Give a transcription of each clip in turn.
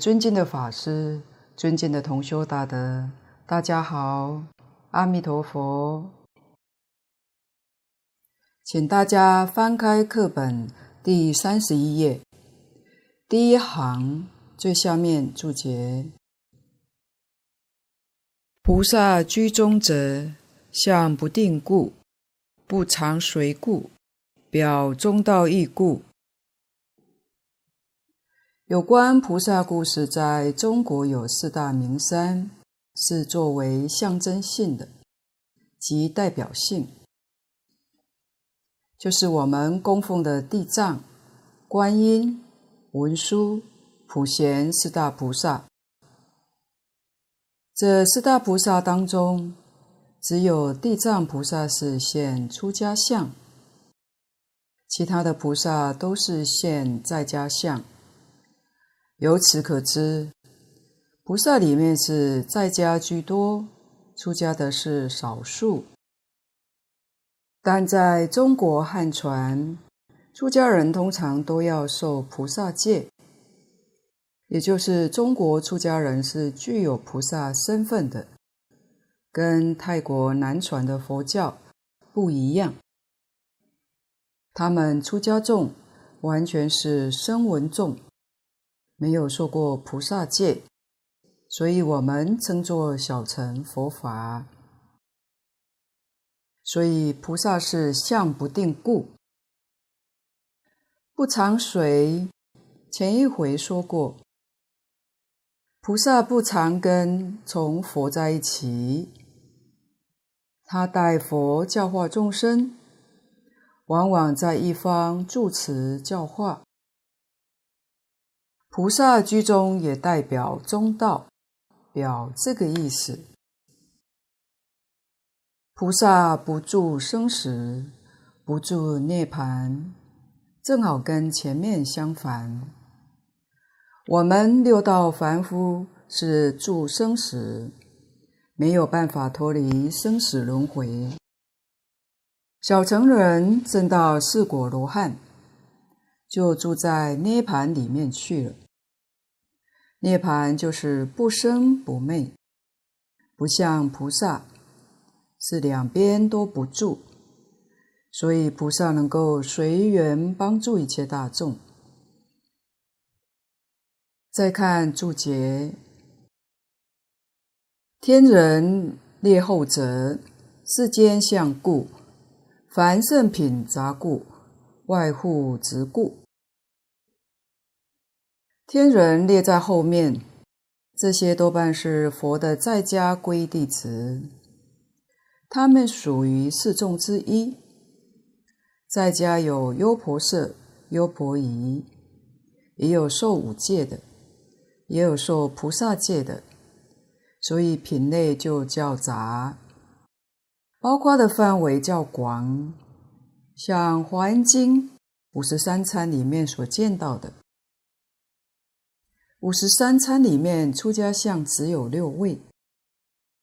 尊敬的法师、尊敬的同修大德，大家好，阿弥陀佛。请大家翻开课本第三十一页，第一行最下面注解：菩萨居中者，相不定故，不常随故，表中道义故。有关菩萨故事，在中国有四大名山，是作为象征性的，即代表性，就是我们供奉的地藏、观音、文殊、普贤四大菩萨。这四大菩萨当中，只有地藏菩萨是现出家相，其他的菩萨都是现在家相。由此可知，菩萨里面是在家居多，出家的是少数。但在中国汉传，出家人通常都要受菩萨戒，也就是中国出家人是具有菩萨身份的，跟泰国南传的佛教不一样。他们出家众完全是声闻众。没有受过菩萨戒，所以我们称作小乘佛法。所以菩萨是相不定故，不常随。前一回说过，菩萨不常跟从佛在一起，他代佛教化众生，往往在一方住持教化。菩萨居中也代表中道，表这个意思。菩萨不住生死，不住涅槃，正好跟前面相反。我们六道凡夫是住生死，没有办法脱离生死轮回。小乘人证到四果罗汉。就住在涅槃里面去了。涅槃就是不生不灭，不像菩萨是两边都不住，所以菩萨能够随缘帮助一切大众。再看注解：天人列后者，世间相故；凡圣品杂故，外护执故。天人列在后面，这些多半是佛的在家皈弟子，他们属于四众之一。在家有优婆塞、优婆夷，也有受五戒的，也有受菩萨戒的，所以品类就较杂，包括的范围较广，像《华严经》五十三参里面所见到的。五十三参里面，出家相只有六位，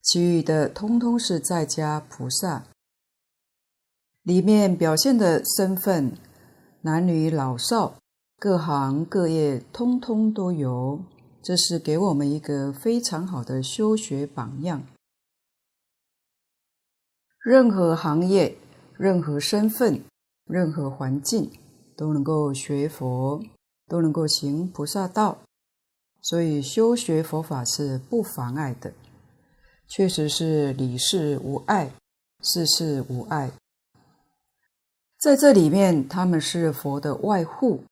其余的通通是在家菩萨。里面表现的身份，男女老少、各行各业，通通都有。这是给我们一个非常好的修学榜样。任何行业、任何身份、任何环境，都能够学佛，都能够行菩萨道。所以修学佛法是不妨碍的，确实是理事无碍，事事无碍。在这里面，他们是佛的外护，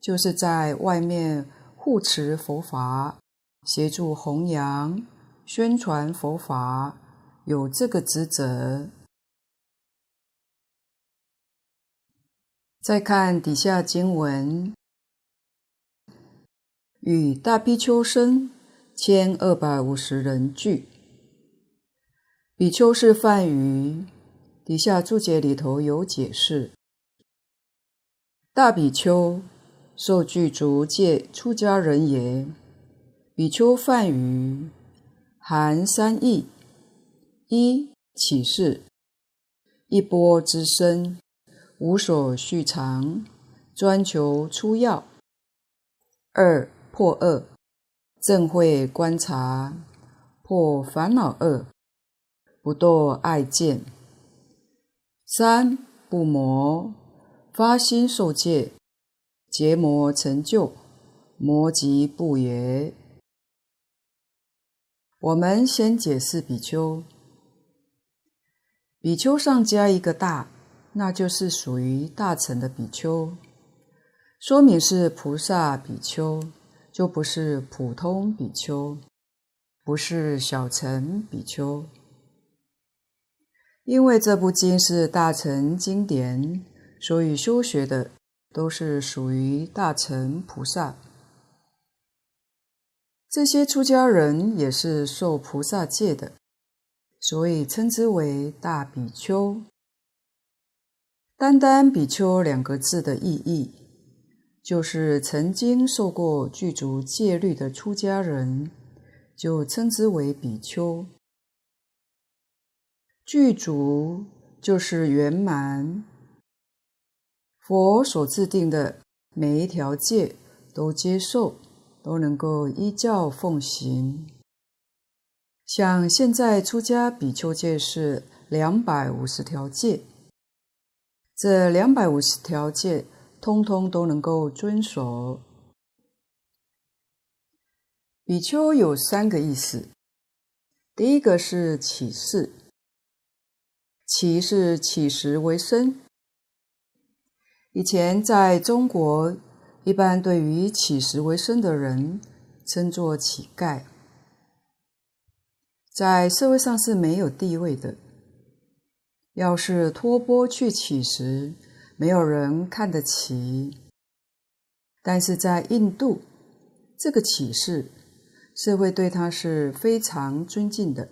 就是在外面护持佛法，协助弘扬、宣传佛法，有这个职责。再看底下经文。与大比丘僧千二百五十人俱。比丘是梵语，底下注解里头有解释。大比丘受具足戒出家人也。比丘梵语含三义：一起事，一波之身，无所续藏，专求出要；二破二，正会观察，破烦恼二，不堕爱见。三不魔，发心受戒，结魔成就，魔即不也。我们先解释比丘，比丘上加一个大，那就是属于大乘的比丘，说明是菩萨比丘，就不是普通比丘，不是小乘比丘。因为这部经是大乘经典，所以修学的都是属于大乘菩萨。这些出家人也是受菩萨戒的，所以称之为大比丘。单单比丘两个字的意义，就是曾经受过具足戒律的出家人，就称之为比丘。具足就是圆满，佛所制定的每一条戒都接受，都能够依教奉行。像现在出家比丘戒是两百五十条戒，这两百五十条戒通通都能够遵守。比丘有三个意思，第一个是起事。起是乞食为生。以前在中国，一般对于乞食为生的人称作乞丐，在社会上是没有地位的。要是托钵去乞食，没有人看得起。但是在印度，这个乞士，社会对他是非常尊敬的，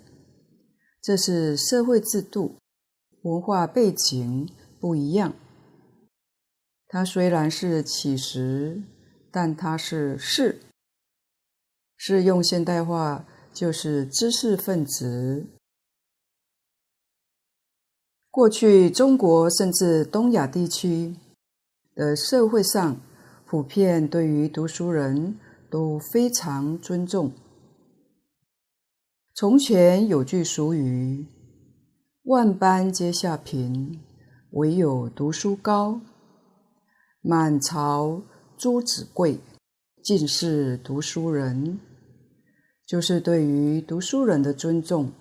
这是社会制度。文化背景不一样，他虽然是乞食，但他是士，是用现代化就是知识分子。过去中国甚至东亚地区的社会上，普遍对于读书人都非常尊重。从前有句俗语。万般皆下品，唯有读书高。满朝朱子贵，尽是读书人。就是对于读书人的尊重。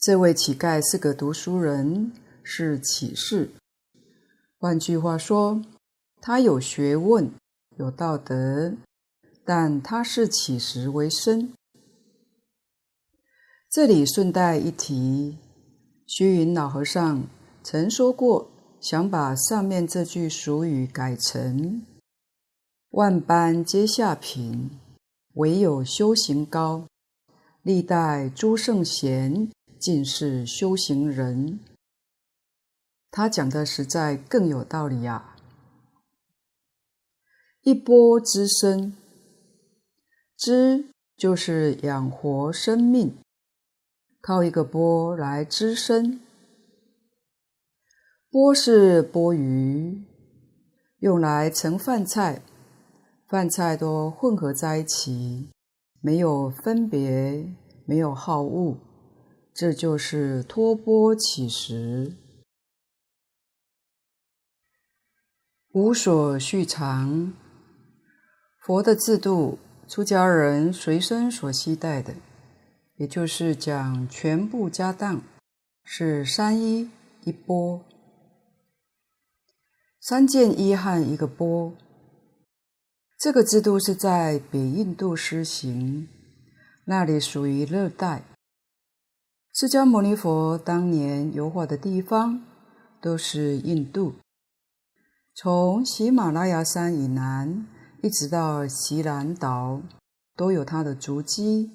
这位乞丐是个读书人，是乞士。换句话说，他有学问，有道德，但他是乞食为生。这里顺带一提，虚云老和尚曾说过，想把上面这句俗语改成“万般皆下品，唯有修行高。历代诸圣贤，尽是修行人。”他讲的实在更有道理呀！一波之生，知就是养活生命。靠一个钵来知生，钵是钵盂，用来盛饭菜，饭菜都混合在一起，没有分别，没有好恶，这就是托钵乞食。无所续藏，佛的制度，出家人随身所携带的。也就是讲全部家当是三衣一钵，三件衣和一个钵。这个制度是在北印度施行，那里属于热带。释迦牟尼佛当年游化的地方都是印度，从喜马拉雅山以南一直到锡兰岛，都有他的足迹。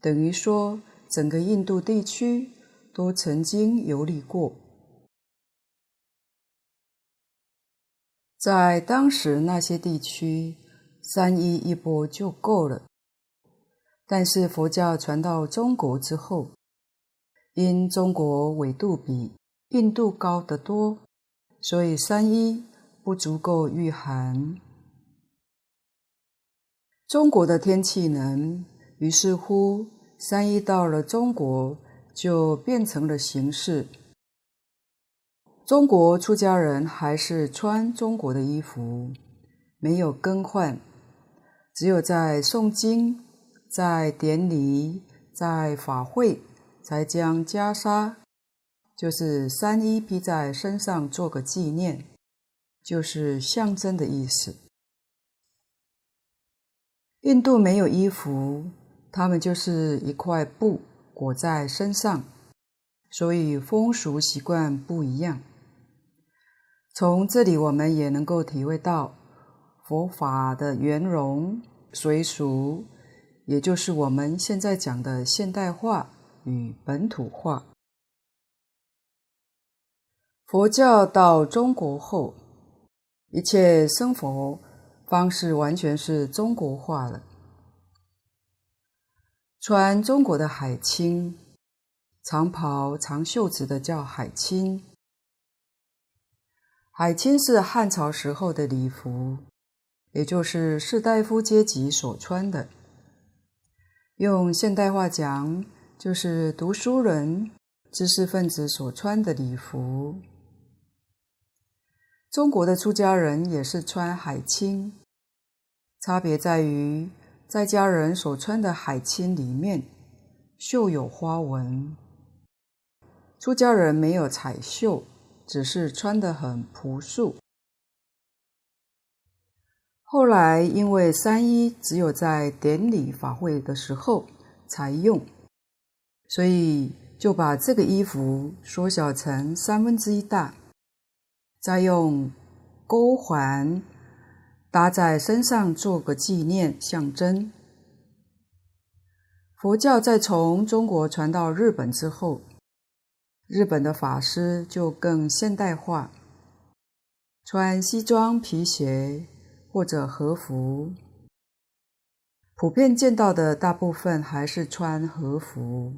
等于说，整个印度地区都曾经游历过。在当时那些地区，三衣一钵就够了。但是佛教传到中国之后，因中国纬度比印度高得多，所以三衣不足够御寒。中国的天气冷，于是乎三衣到了中国就变成了形式。中国出家人还是穿中国的衣服，没有更换，只有在诵经、在典礼、在法会，才将袈裟，就是三衣披在身上做个纪念，就是象征的意思。印度没有衣服，他们就是一块布裹在身上，所以风俗习惯不一样。从这里，我们也能够体会到佛法的圆融随俗，也就是我们现在讲的现代化与本土化。佛教到中国后，一切生活方式完全是中国化了。穿中国的海青，长袍长袖子的叫海青。海青是汉朝时候的礼服，也就是士大夫阶级所穿的。用现代话讲，就是读书人、知识分子所穿的礼服。中国的出家人也是穿海青，差别在于在家人所穿的海青里面绣有花纹，出家人没有彩绣。只是穿得很朴素。后来因为三衣只有在典礼法会的时候才用，所以就把这个衣服缩小成三分之一大，再用钩环搭在身上做个纪念象征。佛教在从中国传到日本之后。日本的法师就更现代化，穿西装皮鞋或者和服。普遍见到的大部分还是穿和服，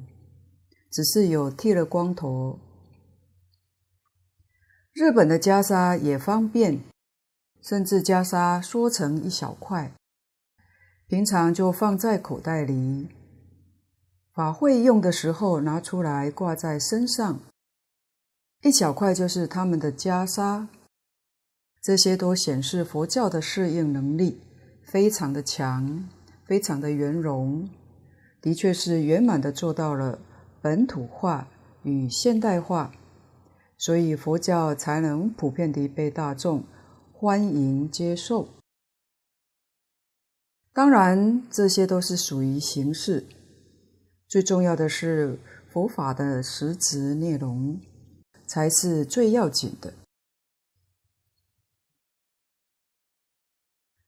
只是有剃了光头。日本的袈裟也方便，甚至袈裟缩成一小块，平常就放在口袋里。法会用的时候拿出来挂在身上，一小块就是他们的袈裟。这些都显示佛教的适应能力非常的强，非常的圆融，的确是圆满的做到了本土化与现代化，所以佛教才能普遍地被大众欢迎接受。当然，这些都是属于形式。最重要的是佛法的实质内容，才是最要紧的。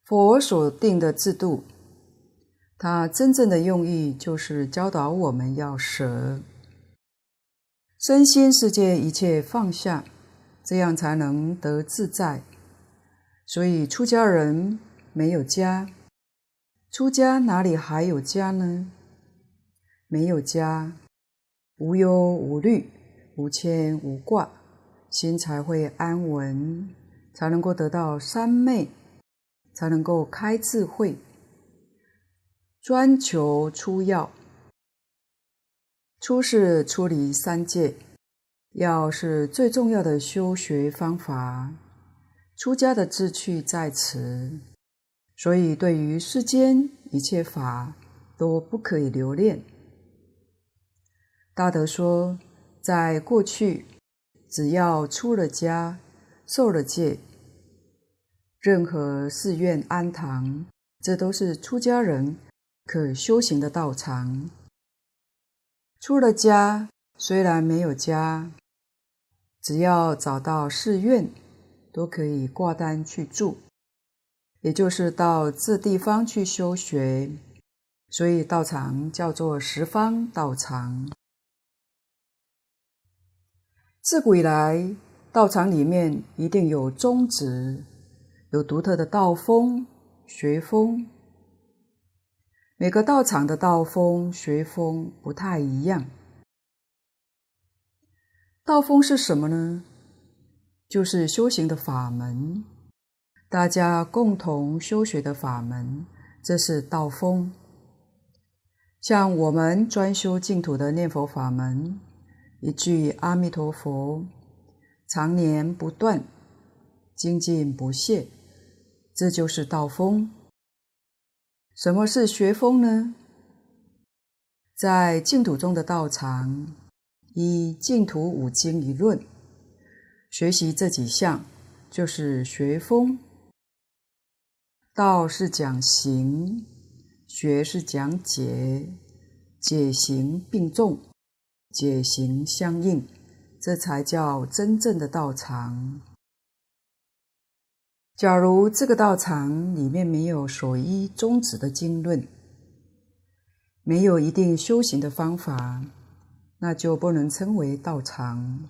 佛所定的制度，它真正的用意就是教导我们要舍，身心世界一切放下，这样才能得自在。所以出家人没有家，出家哪里还有家呢？没有家，无忧无虑，无牵无挂，心才会安稳，才能够得到三昧，才能够开智慧，专求出要。出是出离三界，要是最重要的修学方法。出家的志趣在此，所以对于世间一切法都不可以留恋。大德说，在过去，只要出了家、受了戒，任何寺院庵堂，这都是出家人可修行的道场。出了家，虽然没有家，只要找到寺院，都可以挂单去住，也就是到这地方去修学。所以道场叫做十方道场。自古以来，道场里面一定有宗旨，有独特的道风、学风。每个道场的道风、学风不太一样。道风是什么呢？就是修行的法门，大家共同修学的法门，这是道风。像我们专修净土的念佛法门，一句阿弥陀佛，常年不断，精进不懈，这就是道风。什么是学风呢？在净土中的道场，以净土五经一论，学习这几项就是学风。道是讲行，学是讲解，解行并重，解行相应，这才叫真正的道场。假如这个道场里面没有所依宗旨的经论，没有一定修行的方法，那就不能称为道场。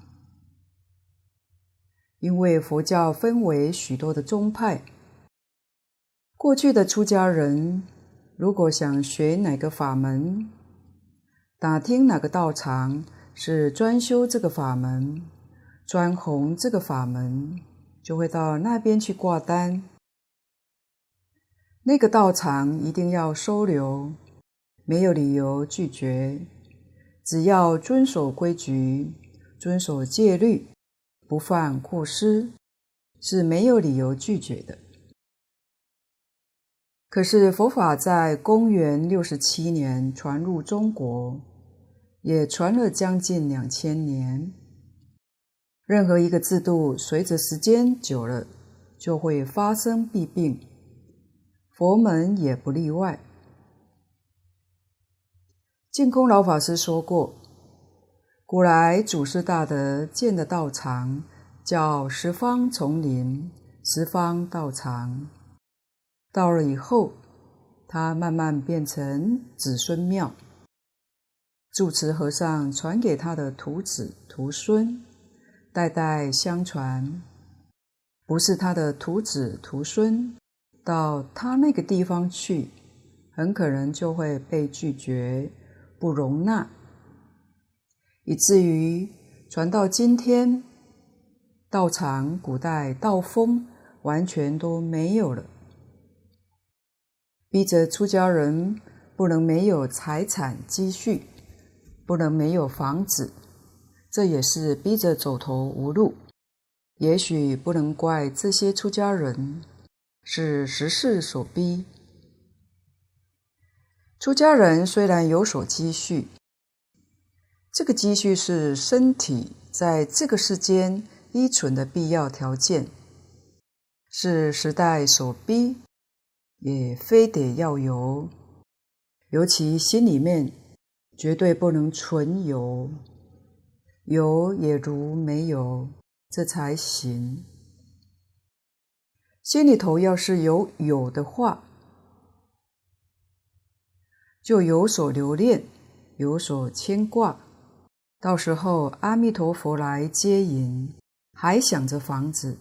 因为佛教分为许多的宗派，过去的出家人如果想学哪个法门，打听哪个道场是专修这个法门，专弘这个法门。就会到那边去挂单，那个道场一定要收留，没有理由拒绝。只要遵守规矩，遵守戒律，不犯过失，是没有理由拒绝的。可是佛法在公元六十七年传入中国，也传了将近两千年。任何一个制度，随着时间久了，就会发生弊病。佛门也不例外。净空老法师说过，古来祖师大德建的道场，叫十方丛林、十方道场。到了以后，他慢慢变成子孙庙，住持和尚传给他的徒子徒孙。代代相传，不是他的徒子徒孙到他那个地方去，很可能就会被拒绝，不容纳，以至于传到今天，道场古代道风完全都没有了，逼着出家人不能没有财产积蓄，不能没有房子。这也是逼着走投无路，也许不能怪这些出家人，是时势所逼。出家人虽然有所积蓄，这个积蓄是身体在这个世间依存的必要条件，是时代所逼，也非得要有，尤其心里面绝对不能存有。有也如没有，这才行。心里头要是有有的话，就有所留恋，有所牵挂。到时候阿弥陀佛来接引，还想着房子，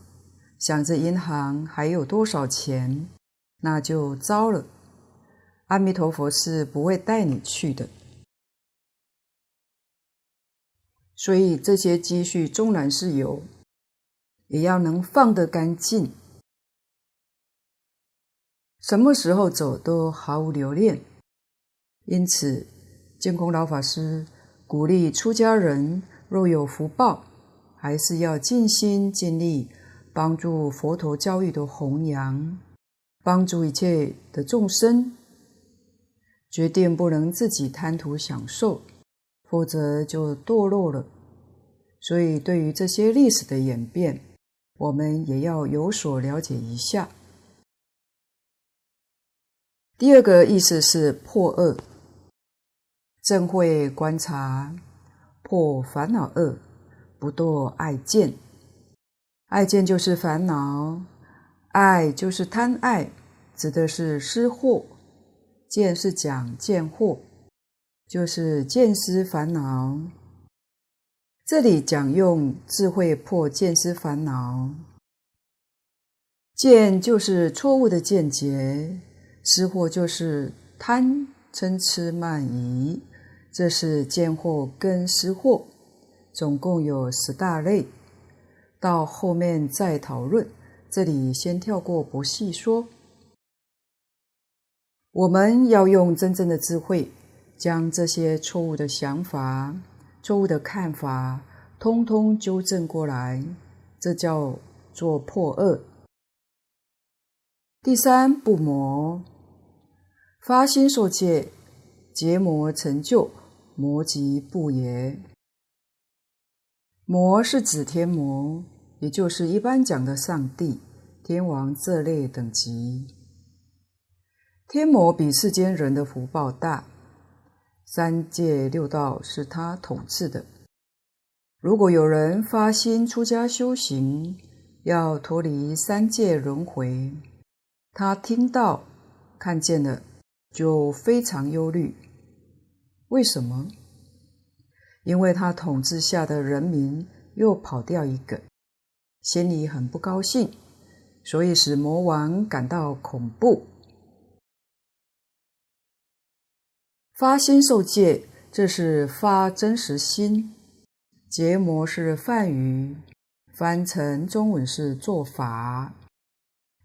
想着银行还有多少钱，那就糟了。阿弥陀佛是不会带你去的。所以这些积蓄纵然是有，也要能放得干净。什么时候走都毫无留恋。因此，净空老法师鼓励出家人若有福报，还是要尽心尽力帮助佛陀教育的弘扬，帮助一切的众生。决定不能自己贪图享受。否则就堕落了。所以，对于这些历史的演变，我们也要有所了解一下。第二个意思是破恶，正慧观察，破烦恼恶，不堕爱见。爱见就是烦恼，爱就是贪爱，指的是失惑；见是讲见惑。就是见思烦恼，这里讲用智慧破见思烦恼。见就是错误的见解，思惑就是贪嗔痴慢疑，这是见惑跟思惑，总共有十大类，到后面再讨论。这里先跳过不细说。我们要用真正的智慧，将这些错误的想法、错误的看法，通通纠正过来，这叫做破恶。第三，不魔，发心受戒，结魔成就，魔即不也。魔是指天魔，也就是一般讲的上帝、天王这类等级。天魔比世间人的福报大，三界六道是他统治的。如果有人发心出家修行，要脱离三界轮回。他听到、看见了，就非常忧虑。为什么？因为他统治下的人民又跑掉一个，心里很不高兴，所以使魔王感到恐怖。发心受戒，这是发真实心；结魔是梵语，翻成中文是做法。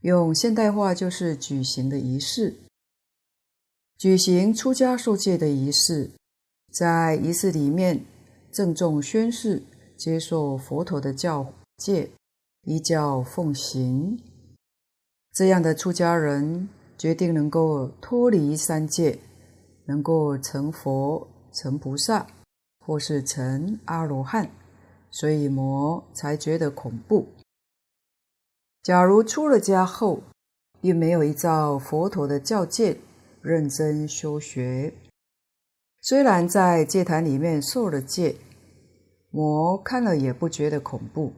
用现代话就是举行的仪式，举行出家受戒的仪式，在仪式里面郑重宣誓，接受佛陀的教诫，依教奉行。这样的出家人决定能够脱离三界，能够成佛、成菩萨，或是成阿罗汉，所以魔才觉得恐怖。假如出了家后，并没有依照佛陀的教诫认真修学，虽然在戒坛里面受了戒，魔看了也不觉得恐怖，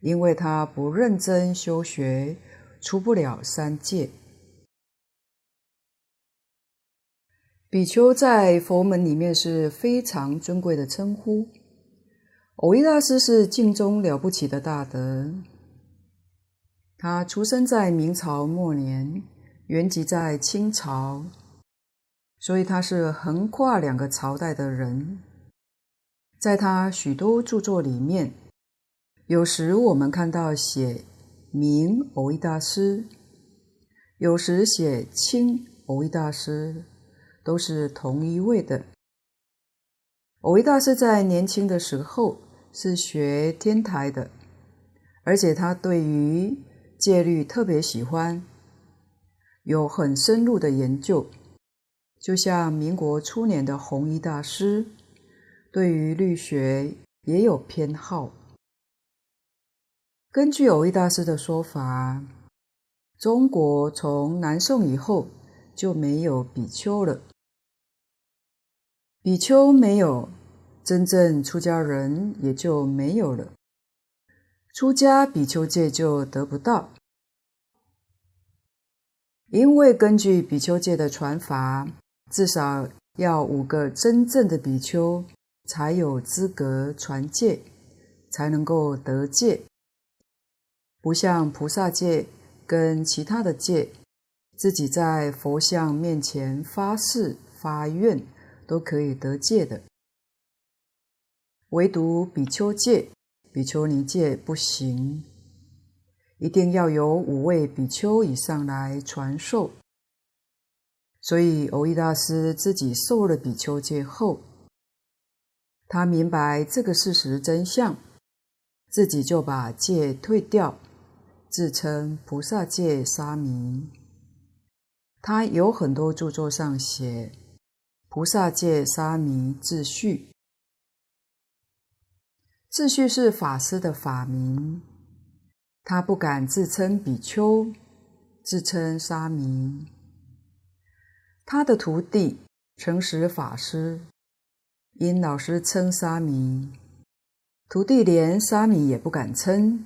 因为他不认真修学，出不了三界。比丘在佛门里面是非常尊贵的称呼，蕅益大师是净宗了不起的大德。他出生在明朝末年，圆寂在清朝，所以他是横跨两个朝代的人。在他许多著作里面，有时我们看到写明蕅益大师，有时写清蕅益大师，都是同一位的。蕅益大师在年轻的时候是学天台的，而且他对于戒律特别喜欢，有很深入的研究，就像民国初年的弘一大师，对于律学也有偏好。根据蕅益大师的说法，中国从南宋以后就没有比丘了，比丘没有，真正出家人也就没有了。出家比丘戒就得不到，因为根据比丘戒的传法，至少要五个真正的比丘才有资格传戒，才能够得戒。不像菩萨戒跟其他的戒，自己在佛像面前发誓发愿都可以得戒的，唯独比丘戒。比丘尼戒不行，一定要有五位比丘以上来传授。所以，欧益大师自己受了比丘戒后，他明白这个事实真相，自己就把戒退掉，自称菩萨戒沙弥。他有很多著作上写《菩萨戒沙弥自序》。自序是法师的法名，他不敢自称比丘，自称沙弥。他的徒弟诚实法师因老师称沙弥，徒弟连沙弥也不敢称，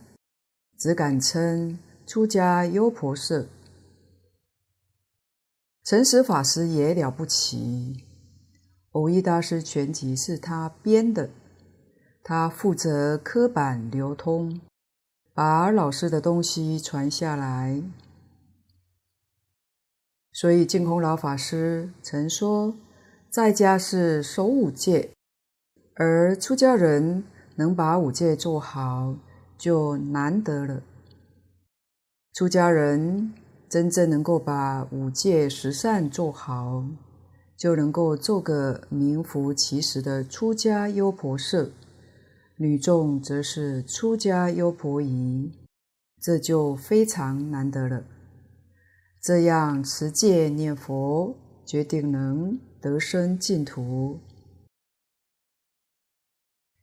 只敢称出家优婆塞。诚实法师也了不起，蕅益大师全集是他编的。他负责刻版流通，把老师的东西传下来。所以净空老法师曾说，在家是守五戒，而出家人能把五戒做好，就难得了。出家人真正能够把五戒十善做好，就能够做个名副其实的出家优婆塞。女众则是出家优婆夷，这就非常难得了。这样持戒念佛，决定能得生净土。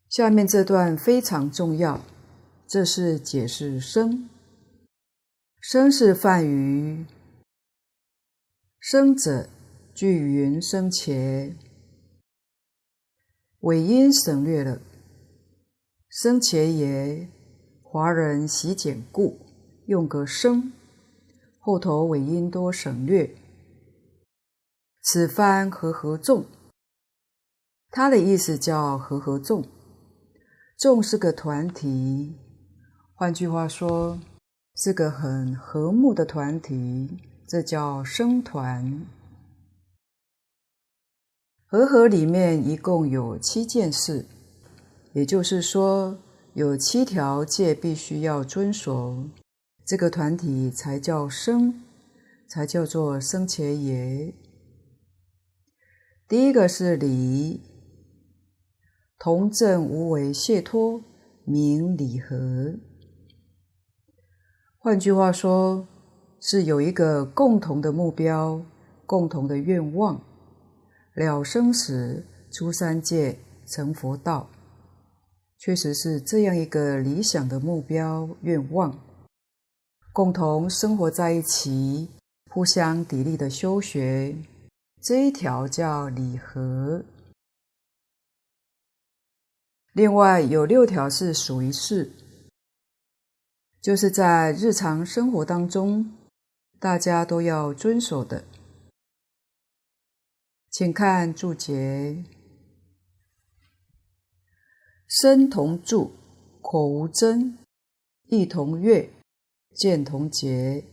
下面这段非常重要，这是解释生。生是梵语，生者聚云生伽，尾音省略了。生伽耶，华人喜简故，用个生。后头尾音多省略，此番和合众，它的意思叫和合众，众是个团体，换句话说，是个很和睦的团体，这叫生团。和合里面一共有七件事，也就是说，有七条戒必须要遵守。这个团体才叫生，才叫做生前耶。第一个是礼，同证无为解脱，名礼合。换句话说，是有一个共同的目标，共同的愿望，了生死，出三界，成佛道。确实是这样一个理想的目标愿望。共同生活在一起，互相砥砺的修学，这一条叫礼和。另外有六条是属于事，就是在日常生活当中，大家都要遵守的。请看注解：身同住，口无争，意同悦。见同结，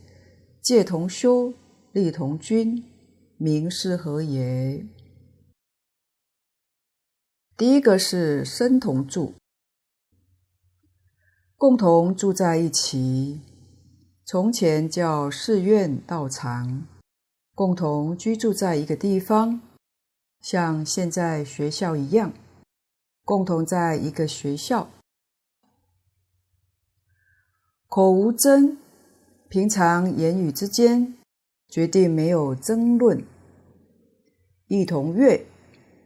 戒同修，力同均，名是何也。第一个是身同住，共同住在一起。从前叫寺院道场，共同居住在一个地方，像现在学校一样，共同在一个学校。口无争，平常言语之间决定没有争论。意同悦，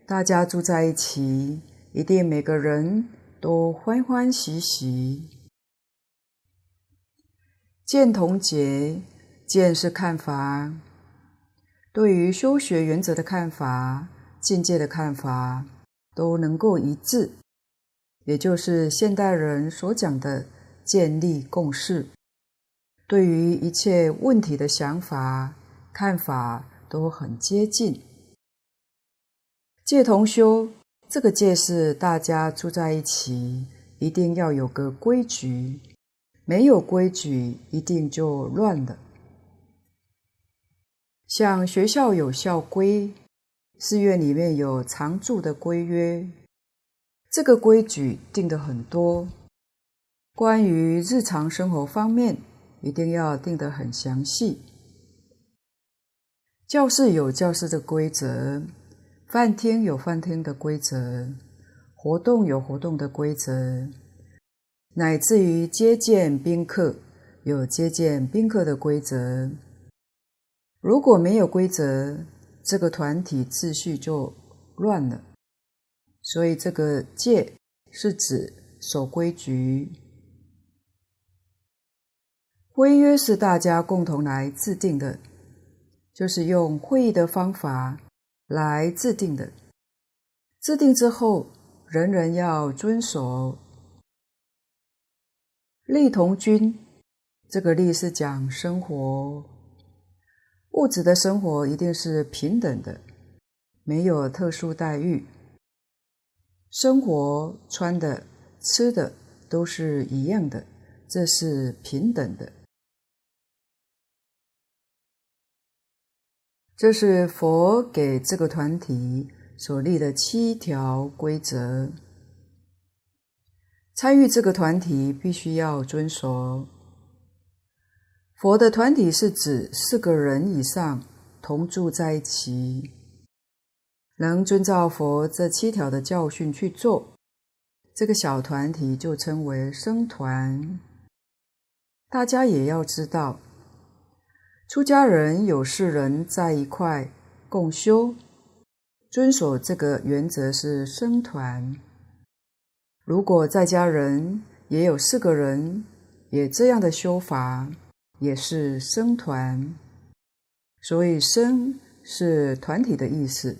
大家住在一起，一定每个人都欢欢喜喜。见同结，见是看法，对于修学原则的看法、境界的看法都能够一致，也就是现代人所讲的。建立共识，对于一切问题的想法、看法都很接近。戒同修，这个戒是大家住在一起，一定要有个规矩，没有规矩，一定就乱了。像学校有校规，寺院里面有常住的规约，这个规矩定得很多。关于日常生活方面，一定要定得很详细。教室有教室的规则，饭厅有饭厅的规则，活动有活动的规则，乃至于接见宾客有接见宾客的规则。如果没有规则，这个团体秩序就乱了。所以这个戒是指守规矩。规约是大家共同来制定的，就是用会议的方法来制定的。制定之后，人人要遵守。力同均，这个力是讲生活，物质的生活一定是平等的，没有特殊待遇。生活穿的、吃的都是一样的，这是平等的。这是佛给这个团体所立的七条规则，参与这个团体必须要遵守。佛的团体是指四个人以上同住在一起，能遵照佛这七条的教训去做，这个小团体就称为僧团。大家也要知道，出家人有四人在一块共修，遵守这个原则是僧团。如果在家人也有四个人，也这样的修法，也是僧团。所以“僧”是团体的意思，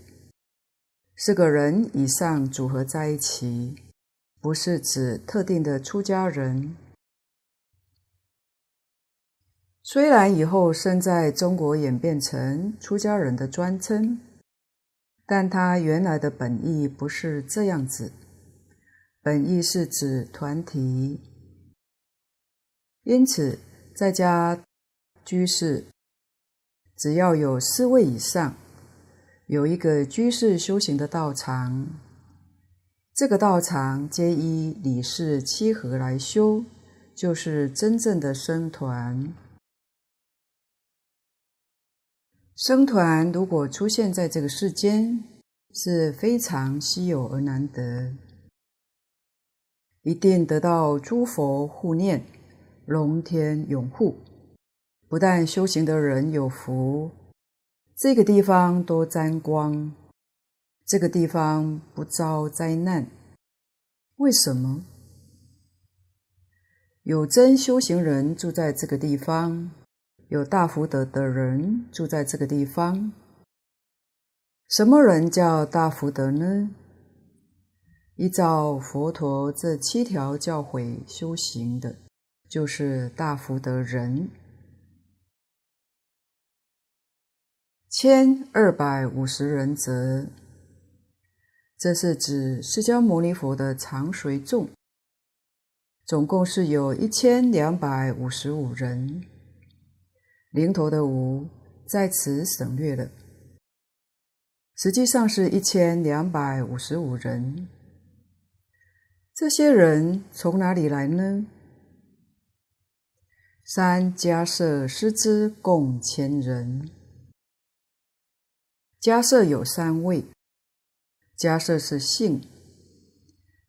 四个人以上组合在一起，不是指特定的出家人。虽然以后僧在中国演变成出家人的专称，但它原来的本意不是这样子，本意是指团体。因此，在家居士只要有四位以上，有一个居士修行的道场，这个道场皆依理事七和来修，就是真正的僧团。僧团如果出现在这个世间，是非常稀有而难得，一定得到诸佛护念、龙天永护。不但修行的人有福，这个地方多沾光，这个地方不遭灾难。为什么？有真修行人住在这个地方。有大福德的人住在这个地方。什么人叫大福德呢？依照佛陀这七条教诲修行的，就是大福德人。千二百五十人则，这是指释迦牟尼佛的常随众，总共是有一千两百五十五人。零头的无在此省略了，实际上是一千两百五十五人。这些人从哪里来呢？三迦舍师之共千人。迦舍有三位，迦舍是姓，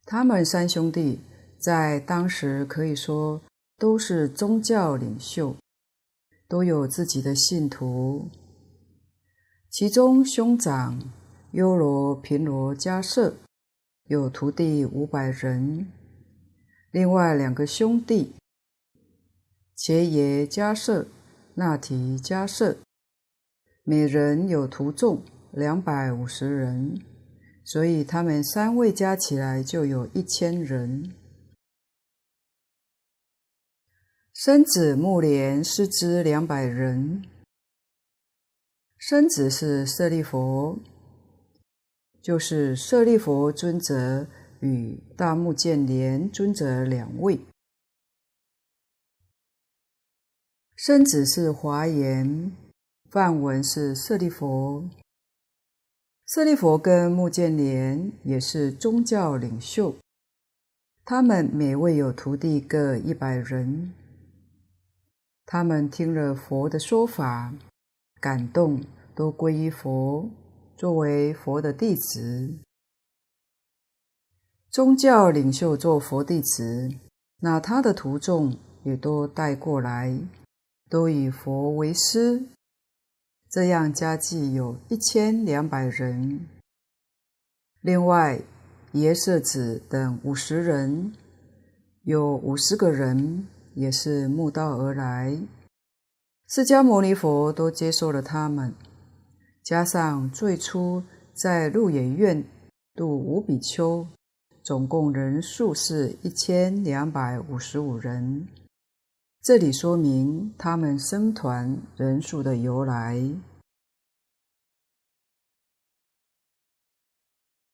他们三兄弟在当时可以说都是宗教领袖。都有自己的信徒，其中兄长优罗频罗迦舍有徒弟五百人，另外两个兄弟伽耶迦叶、那提迦叶，每人有徒众两百五十人，所以他们三位加起来就有一千人。生子目连师支两百人，生子是舍利弗，就是舍利弗尊者与大目犍连尊者两位。孙子是华严，梵文是舍利弗，舍利弗跟目犍连也是宗教领袖，他们每位有徒弟各一百人。他们听了佛的说法，感动，都皈依佛，作为佛的弟子。宗教领袖做佛弟子，那他的徒众也都带过来，都以佛为师，这样加计有一千两百人。另外，耶舍子等五十人，有五十个人。也是慕道而来，释迦牟尼佛都接受了他们，加上最初在鹿野苑度五比丘，总共人数是一千两百五十五人。这里说明他们僧团人数的由来。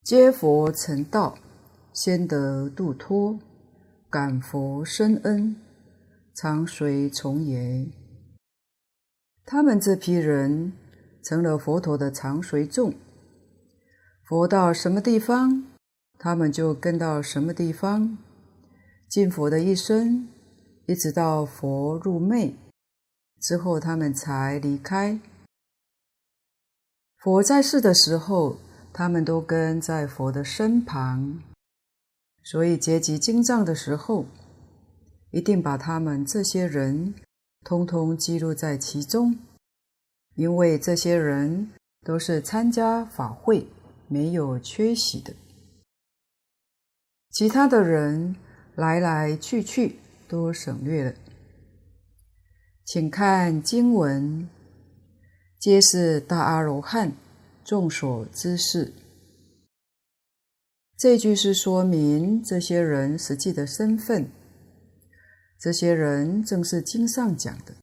皆佛成道，先得度脱，感佛深恩。常随从也。他们这批人成了佛陀的常随众，佛到什么地方，他们就跟到什么地方，敬佛的一生，一直到佛入灭，之后他们才离开。佛在世的时候，他们都跟在佛的身旁，所以结集经藏的时候，一定把他们这些人通通记录在其中，因为这些人都是参加法会，没有缺席的。其他的人来来去去都省略了，请看经文。皆是大阿罗汉，众所知识。这句是说明这些人实际的身份。这些人正是经上讲的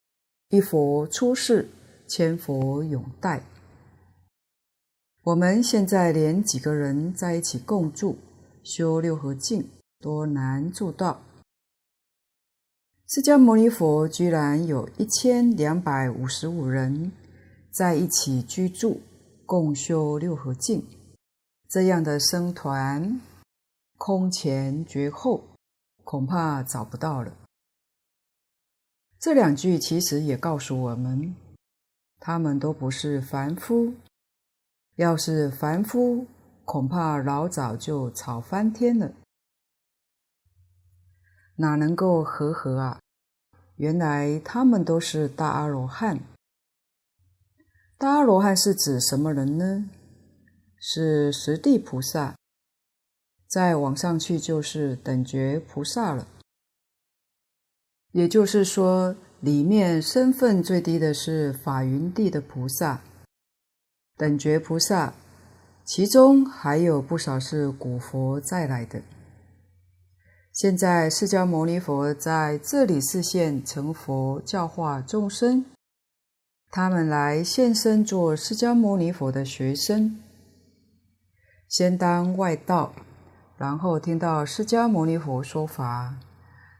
“一佛出世，千佛永代”。我们现在连几个人在一起共住修六合敬都难做到，释迦牟尼佛居然有一千两百五十五人。在一起居住，共修六合敬，这样的僧团，空前绝后，恐怕找不到了。这两句其实也告诉我们，他们都不是凡夫。要是凡夫，恐怕老早就吵翻天了，哪能够和合啊？原来他们都是大阿罗汉。大阿罗汉是指什么人呢？是十地菩萨，再往上去就是等觉菩萨了。也就是说，里面身份最低的是法云地的菩萨，等觉菩萨，其中还有不少是古佛再来的。现在释迦牟尼佛在这里示现成佛，教化众生。他们来现身做释迦牟尼佛的学生，先当外道，然后听到释迦牟尼佛说法，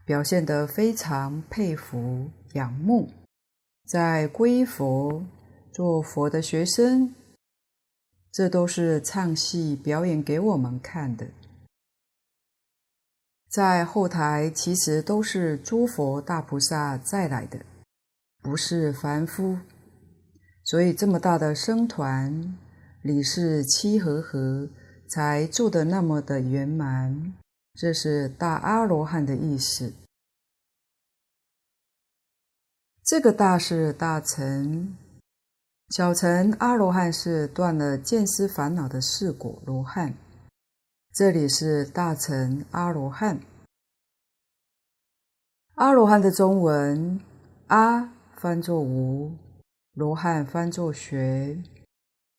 表现得非常佩服、仰慕，在皈依佛，做佛的学生，这都是唱戏表演给我们看的。在后台其实都是诸佛大菩萨再来的，不是凡夫。所以这么大的僧团，理事七和合，才做得那么的圆满。这是大阿罗汉的意思。这个大是大乘，小乘阿罗汉是断了见思烦恼的四果罗汉。这里是大乘阿罗汉。阿罗汉的中文，阿翻作无。罗汉翻作学，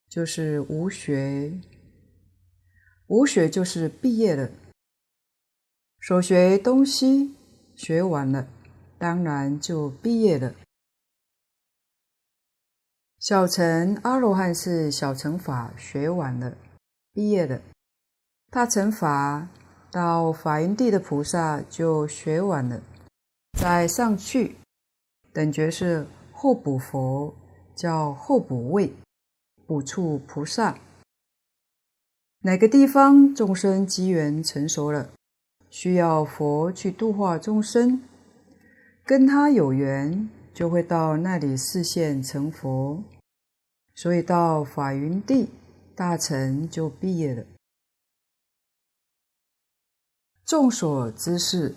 就是无学。无学就是毕业了，所学东西学完了，当然就毕业了。小乘阿罗汉是小乘法学完了，毕业了。大乘法到法云地的菩萨就学完了，再上去，等觉是后补佛。叫后补位，补处菩萨。哪个地方众生机缘成熟了，需要佛去度化众生，跟他有缘，就会到那里示现成佛。所以到法云地大乘就毕业了。众所知识，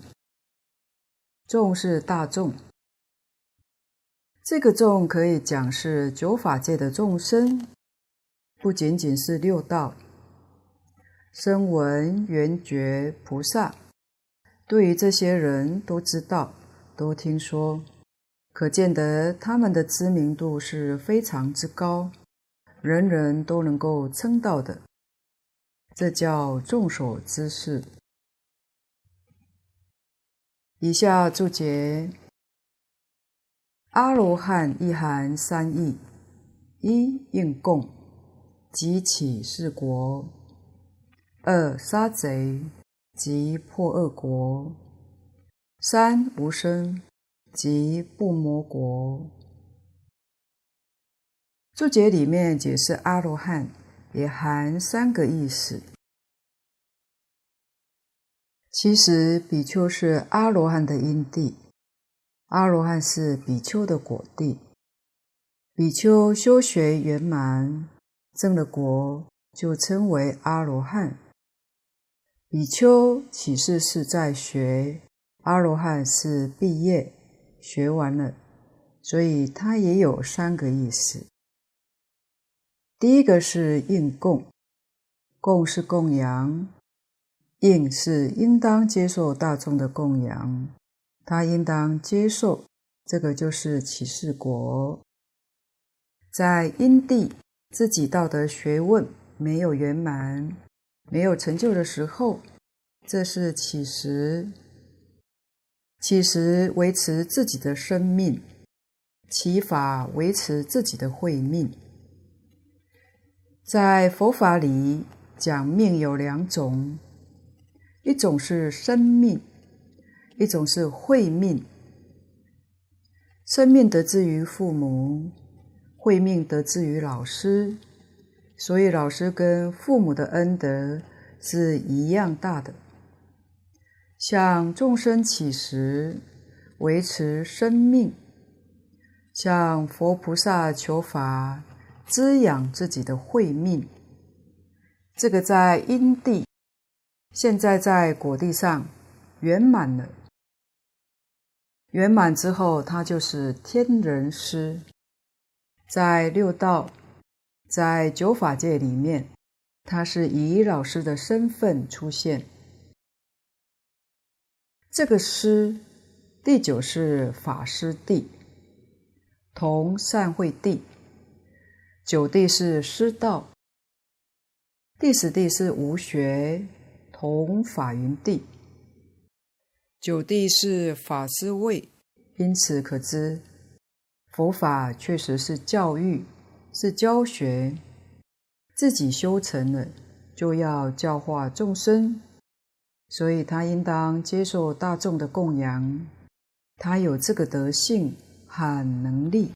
众是大众。这个众可以讲是九法界的众生，不仅仅是六道。声闻缘觉菩萨，对于这些人都知道，都听说，可见得他们的知名度是非常之高，人人都能够称道的。这叫众所知识。以下注解。阿罗汉意含三义：一应供，即起四国；二杀贼，即破恶国；三无生，即不魔国。注解里面解释阿罗汉也含三个意思。其实比丘是阿罗汉的因地。阿罗汉是比丘的果地，比丘修学圆满，证了果，就称为阿罗汉。比丘起示是在学，阿罗汉是毕业，学完了，所以它也有三个意思。第一个是应供，供是供养，应是应当接受大众的供养。他应当接受，这个就是起示国。在因地自己道德学问没有圆满、没有成就的时候，这是起时。起时维持自己的生命，起法维持自己的慧命。在佛法里讲命有两种，一种是生命。一种是慧命，生命得自于父母，慧命得自于老师，所以老师跟父母的恩德是一样大的。向众生起时，维持生命；向佛菩萨求法，滋养自己的慧命。这个在因地，现在在果地上圆满了。圆满之后，他就是天人师，在六道，在九法界里面，他是以老师的身份出现。这个师，第九是法师地，同善慧地；九地是师道，第十地是无学，同法云地。九地是法师位，因此可知，佛法确实是教育，是教学。自己修成了，就要教化众生，所以他应当接受大众的供养。他有这个德性和能力。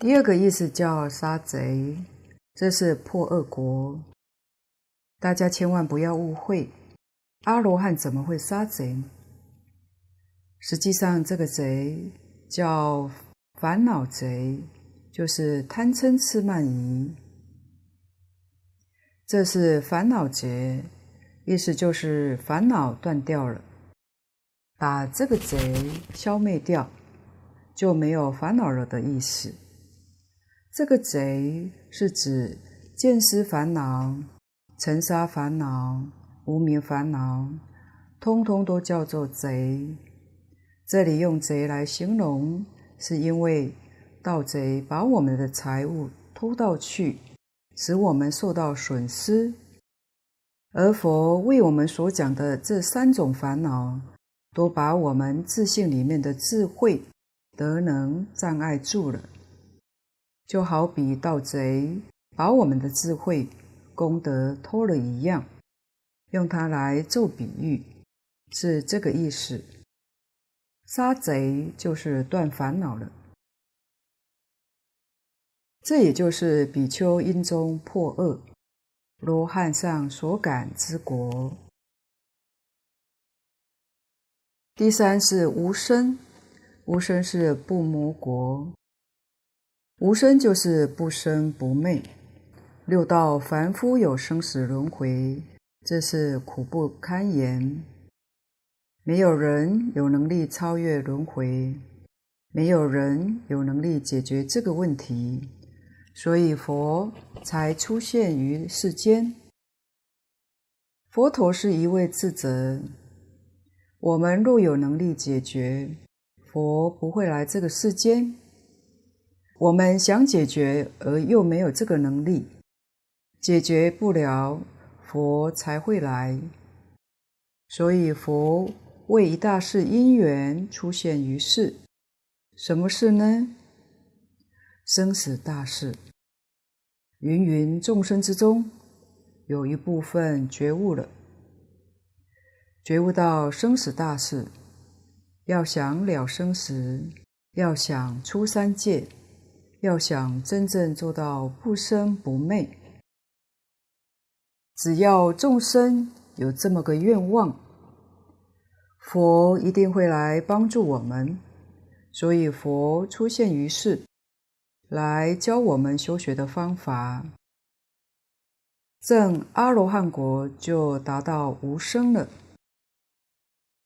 第二个意思叫杀贼，这是破恶国。大家千万不要误会。阿罗汉怎么会杀贼呢？实际上，这个贼叫烦恼贼，就是贪嗔痴慢疑。这是烦恼劫，意思就是烦恼断掉了，把这个贼消灭掉，就没有烦恼了的意思。这个贼是指见思烦恼、尘沙烦恼。无明烦恼，通通都叫做贼。这里用贼来形容，是因为盗贼把我们的财物偷盗去，使我们受到损失。而佛为我们所讲的这三种烦恼，都把我们自性里面的智慧、德能障碍住了。就好比盗贼把我们的智慧、功德偷了一样。用它来做比喻，是这个意思。杀贼就是断烦恼了，这也就是比丘因中破恶，罗汉上所感之国。第三是无生，无生是不魔国，无生就是不生不灭。六道凡夫有生死轮回。这是苦不堪言，没有人有能力超越轮回，没有人有能力解决这个问题，所以佛才出现于世间。佛陀是一位智者，我们若有能力解决，佛不会来这个世间。我们想解决而又没有这个能力，解决不了。佛才会来，所以佛为一大事因缘出现于世。什么事呢？生死大事。芸芸众生之中，有一部分觉悟了，觉悟到生死大事，要想了生死，要想出三界，要想真正做到不生不灭。只要众生有这么个愿望，佛一定会来帮助我们，所以佛出现于世，来教我们修学的方法。证阿罗汉国就达到无生了。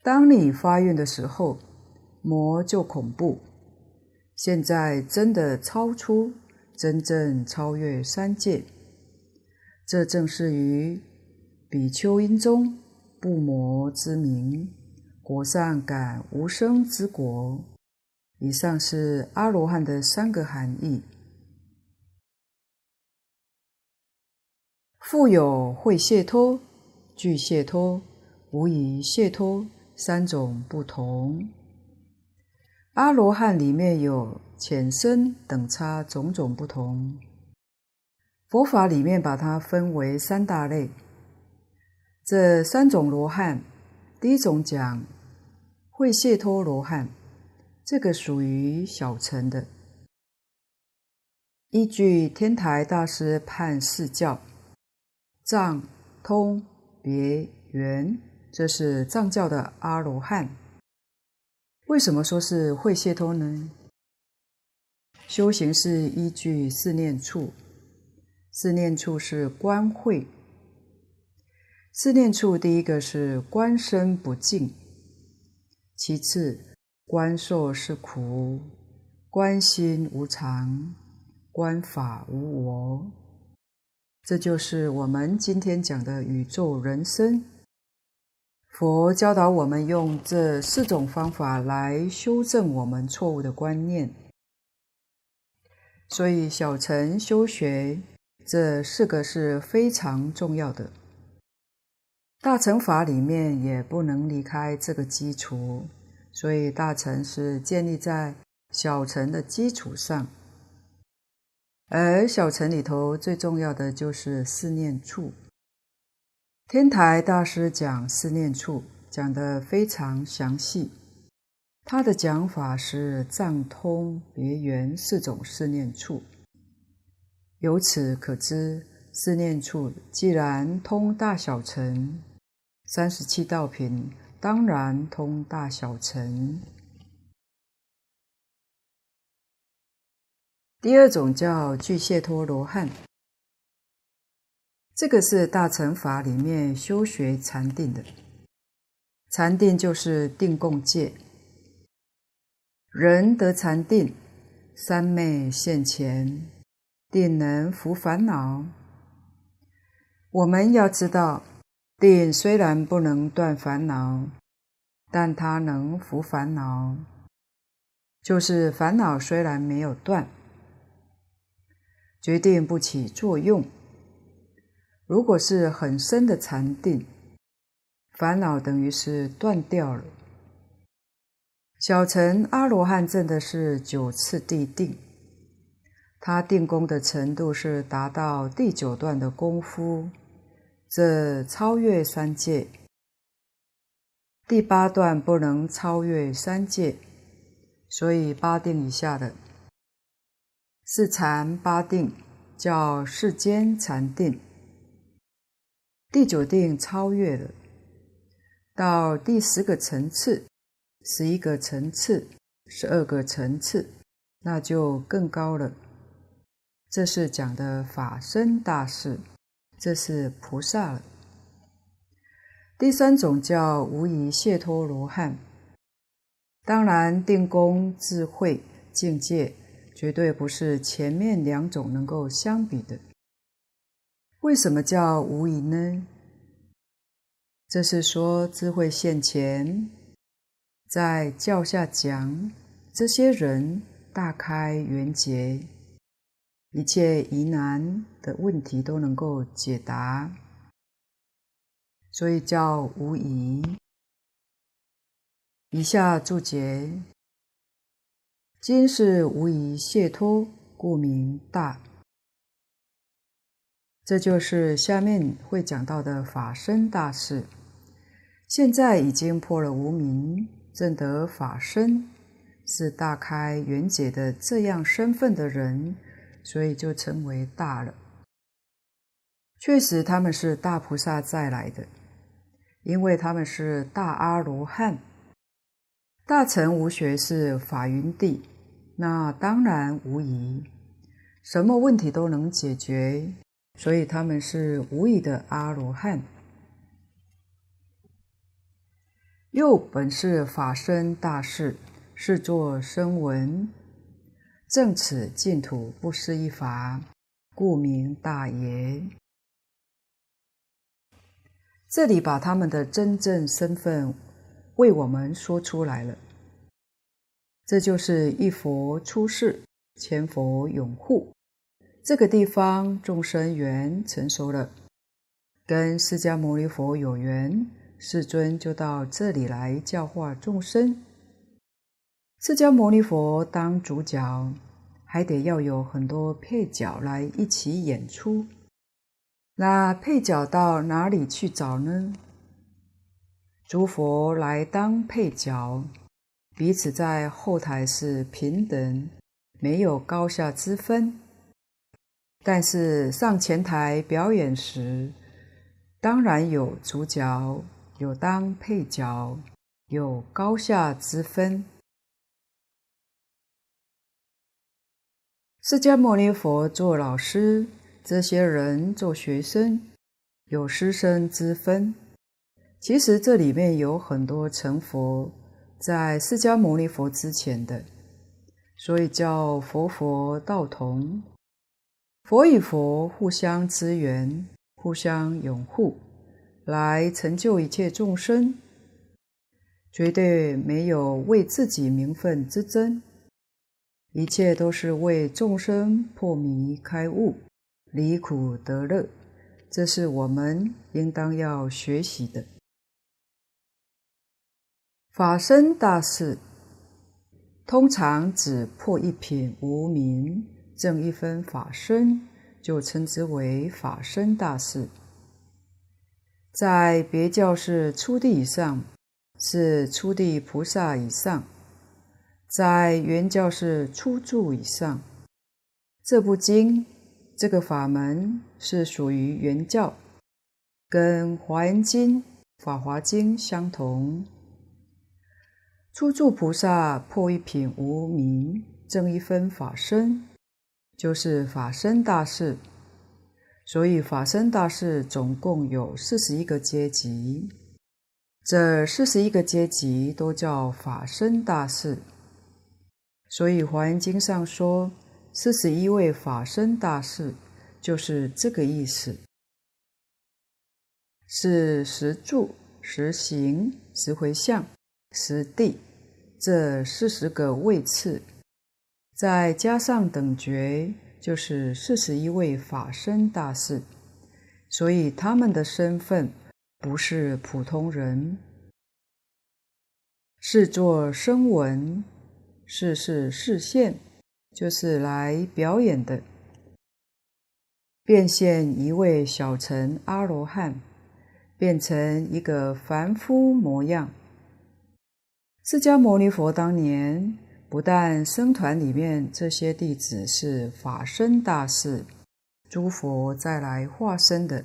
当你发愿的时候，魔就恐怖。现在真的超出，真正超越三界，这正是于比丘因中不魔之名，果上感无生之果。以上是阿罗汉的三个含义。复有会解脱、具解脱、无疑解脱。三种不同，阿罗汉里面有浅深等差种种不同。佛法里面把它分为三大类。这三种罗汉，第一种讲会解脱罗汉，这个属于小乘的。依据天台大师判四教，藏、通、别、圆。这是藏教的阿罗汉。为什么说是会解脱呢？修行是依据四念处，四念处是观慧。四念处第一个是观身不净，其次观受是苦，观心无常，观法无我。这就是我们今天讲的宇宙人生。佛教导我们用这四种方法来修正我们错误的观念，所以小乘修学这四个是非常重要的。大乘法里面也不能离开这个基础，所以大乘是建立在小乘的基础上，而小乘里头最重要的就是四念处。天台大师讲四念处，讲得非常详细。他的讲法是藏、通、别、圆四种四念处。由此可知，四念处既然通大小乘，三十七道品当然通大小乘。第二种叫具解脱罗汉。这个是大乘法里面修学禅定的，禅定就是定共戒。人得禅定，三昧现前，定能伏烦恼。我们要知道，定虽然不能断烦恼，但它能伏烦恼，就是烦恼虽然没有断，决定不起作用。如果是很深的禅定，烦恼等于是断掉了。小乘阿罗汉证的是九次第定，他定功的程度是达到第九段的功夫，这超越三界。第八段不能超越三界，所以八定以下的四禅八定叫世间禅定。第九定超越了，到第十个层次、十一个层次、十二个层次，那就更高了。这是讲的法身大事，这是菩萨了。第三种叫无疑解脱罗汉，当然定功、智慧、境界，绝对不是前面两种能够相比的。为什么叫无疑呢？这是说智慧现前，在教下讲，这些人大开圆结，一切疑难的问题都能够解答，所以叫无疑。以下注解：今是无疑解脱，故名大。这就是下面会讲到的法身大事。现在已经破了无明，证得法身，是大开圆解的这样身份的人，所以就称为大了。确实，他们是大菩萨再来的，因为他们是大阿罗汉。大乘无学是法云地，那当然无疑，什么问题都能解决，所以他们是无疑的阿罗汉。又本是法身大士，是作声闻，正此净土不思议法，故名大爷。这里把他们的真正身份为我们说出来了。这就是一佛出世，千佛永护。这个地方众生缘成熟了，跟释迦牟尼佛有缘，世尊就到这里来教化众生。释迦牟尼佛当主角，还得要有很多配角来一起演出。那配角到哪里去找呢？诸佛来当配角，彼此在后台是平等，没有高下之分。但是上前台表演时，当然有主角，有当配角，有高下之分。释迦牟尼佛做老师。这些人做学生，有师生之分。其实这里面有很多成佛在释迦牟尼佛之前的，所以叫佛佛道同。佛与佛互相支援，互相拥护，来成就一切众生，绝对没有为自己名分之争，一切都是为众生破迷开悟。离苦得乐，这是我们应当要学习的。法身大士，通常指破一品无明，证一分法身，就称之为法身大士。在别教是初地以上，是初地菩萨以上；在原教是初住以上。这部经。这个法门是属于原教，跟《华严经》《法华经》相同。初住菩萨破一品无明，证一分法身，就是法身大士。所以法身大士总共有四十一个阶级，这四十一个阶级都叫法身大士。所以《华严经》上说。四十一位法身大士，就是这个意思。是十住、十行、十回向、十地这四十个位次，再加上等觉，就是四十一位法身大士。所以他们的身份不是普通人，是做声闻，是是示现。就是来表演的，变现一位小乘阿罗汉，变成一个凡夫模样。释迦牟尼佛当年不但僧团里面这些弟子是法身大士，诸佛再来化身的，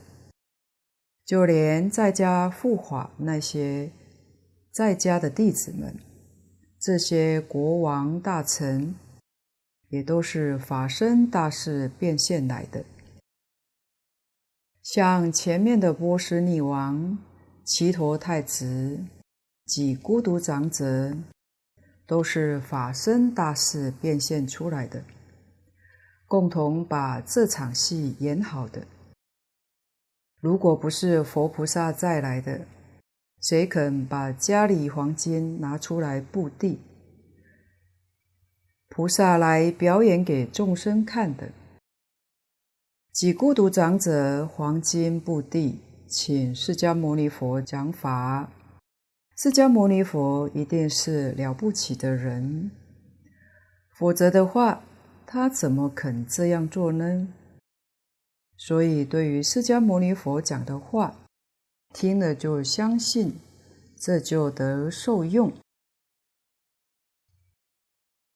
就连在家护法那些在家的弟子们，这些国王大臣。也都是法身大士变现来的，像前面的波斯匿王、只陀太子、及孤独长者，都是法身大士变现出来的，共同把这场戏演好的。如果不是佛菩萨再来的，谁肯把家里黄金拿出来布地？菩萨来表演给众生看的，几孤独长者黄金布地，请释迦牟尼佛讲法。释迦牟尼佛一定是了不起的人，否则的话，他怎么肯这样做呢？所以，对于释迦牟尼佛讲的话，听了就相信，这就得受用。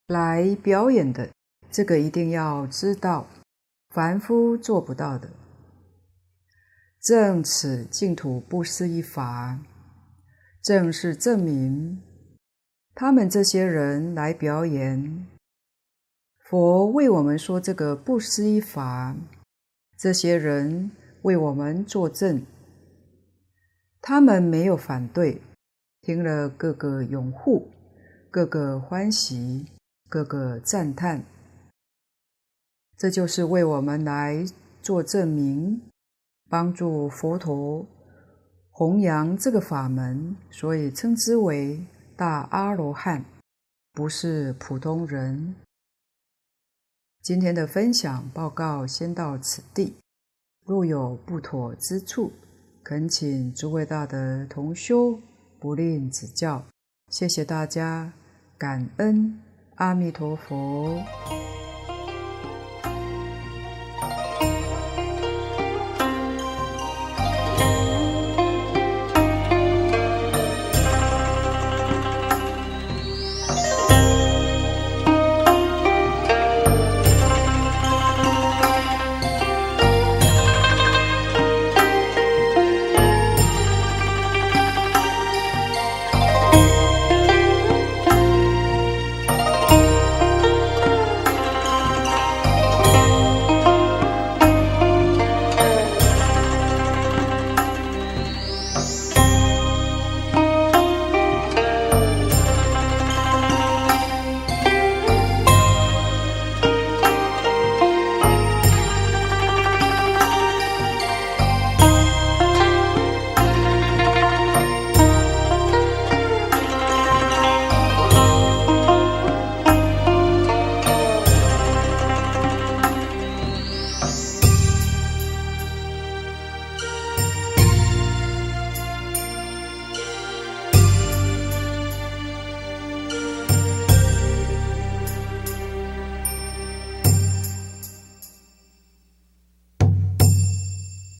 来表演的，这个一定要知道，凡夫做不到的。证此净土不思议法，正是证明，他们这些人来表演，佛为我们说这个不思议法，这些人为我们作证，他们没有反对，听了各个拥护，各个欢喜，各个赞叹，这就是为我们来做证明，帮助佛陀。弘扬这个法门，所以称之为大阿罗汉，不是普通人。今天的分享报告先到此地，若有不妥之处，恳请诸位大德同修不吝指教。谢谢大家，感恩阿弥陀佛。